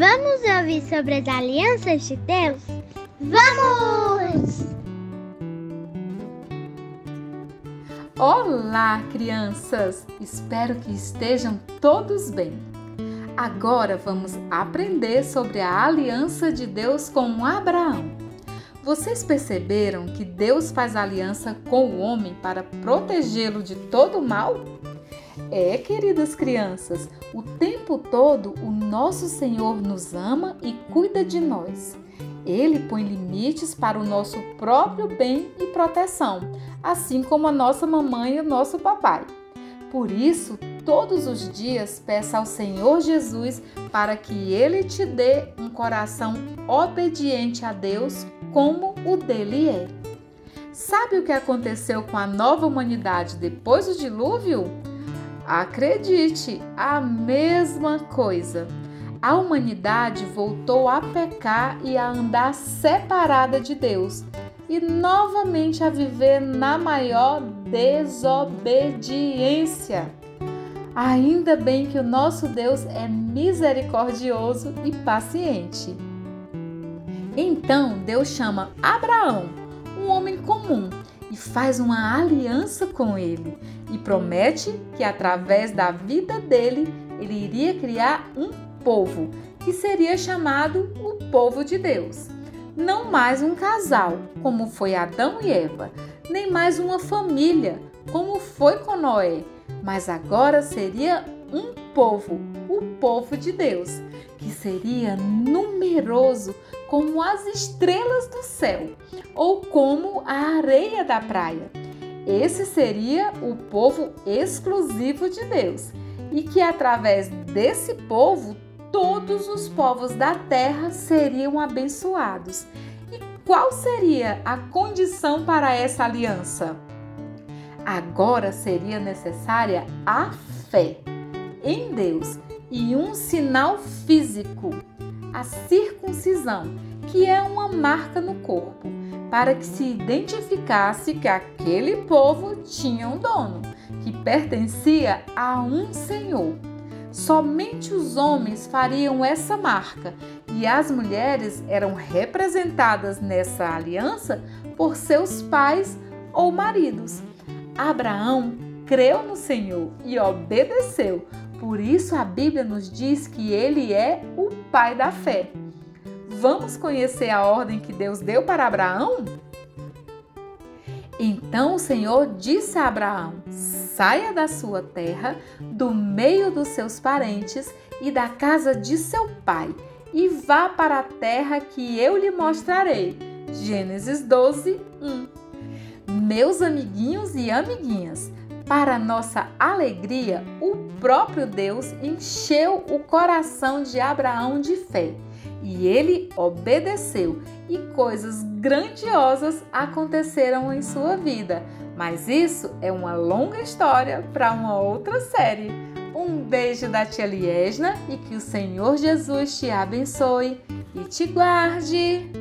Vamos ouvir sobre as alianças de Deus? Vamos! Olá, crianças! Espero que estejam todos bem. Agora vamos aprender sobre a aliança de Deus com Abraão. Vocês perceberam que Deus faz aliança com o homem para protegê-lo de todo o mal? É, queridas crianças, o tempo todo o nosso Senhor nos ama e cuida de nós. Ele põe limites para o nosso próprio bem e proteção, assim como a nossa mamãe e o nosso papai. Por isso, todos os dias peça ao Senhor Jesus para que ele te dê um coração obediente a Deus como o dele é. Sabe o que aconteceu com a nova humanidade depois do dilúvio? Acredite, a mesma coisa. A humanidade voltou a pecar e a andar separada de Deus e novamente a viver na maior desobediência. Ainda bem que o nosso Deus é misericordioso e paciente. Então Deus chama Abraão, um homem comum, e faz uma aliança com ele e promete que através da vida dele ele iria criar um povo que seria chamado o povo de Deus. Não mais um casal, como foi Adão e Eva, nem mais uma família, como foi com Noé, mas agora seria um povo, o povo de Deus, que seria numeroso como as estrelas do céu ou como a areia da praia. Esse seria o povo exclusivo de Deus e que através desse povo todos os povos da terra seriam abençoados. E qual seria a condição para essa aliança? Agora seria necessária a fé em Deus e um sinal físico, a circuncisão, que é uma marca no corpo, para que se identificasse que aquele povo tinha um dono, que pertencia a um senhor. Somente os homens fariam essa marca e as mulheres eram representadas nessa aliança por seus pais ou maridos. Abraão creu no Senhor e obedeceu. Por isso a Bíblia nos diz que ele é o pai da fé. Vamos conhecer a ordem que Deus deu para Abraão? Então o Senhor disse a Abraão: Saia da sua terra, do meio dos seus parentes e da casa de seu pai, e vá para a terra que eu lhe mostrarei. Gênesis 12, 1 meus amiguinhos e amiguinhas, para nossa alegria, o próprio Deus encheu o coração de Abraão de fé e ele obedeceu, e coisas grandiosas aconteceram em sua vida. Mas isso é uma longa história para uma outra série. Um beijo da tia Liesna e que o Senhor Jesus te abençoe e te guarde.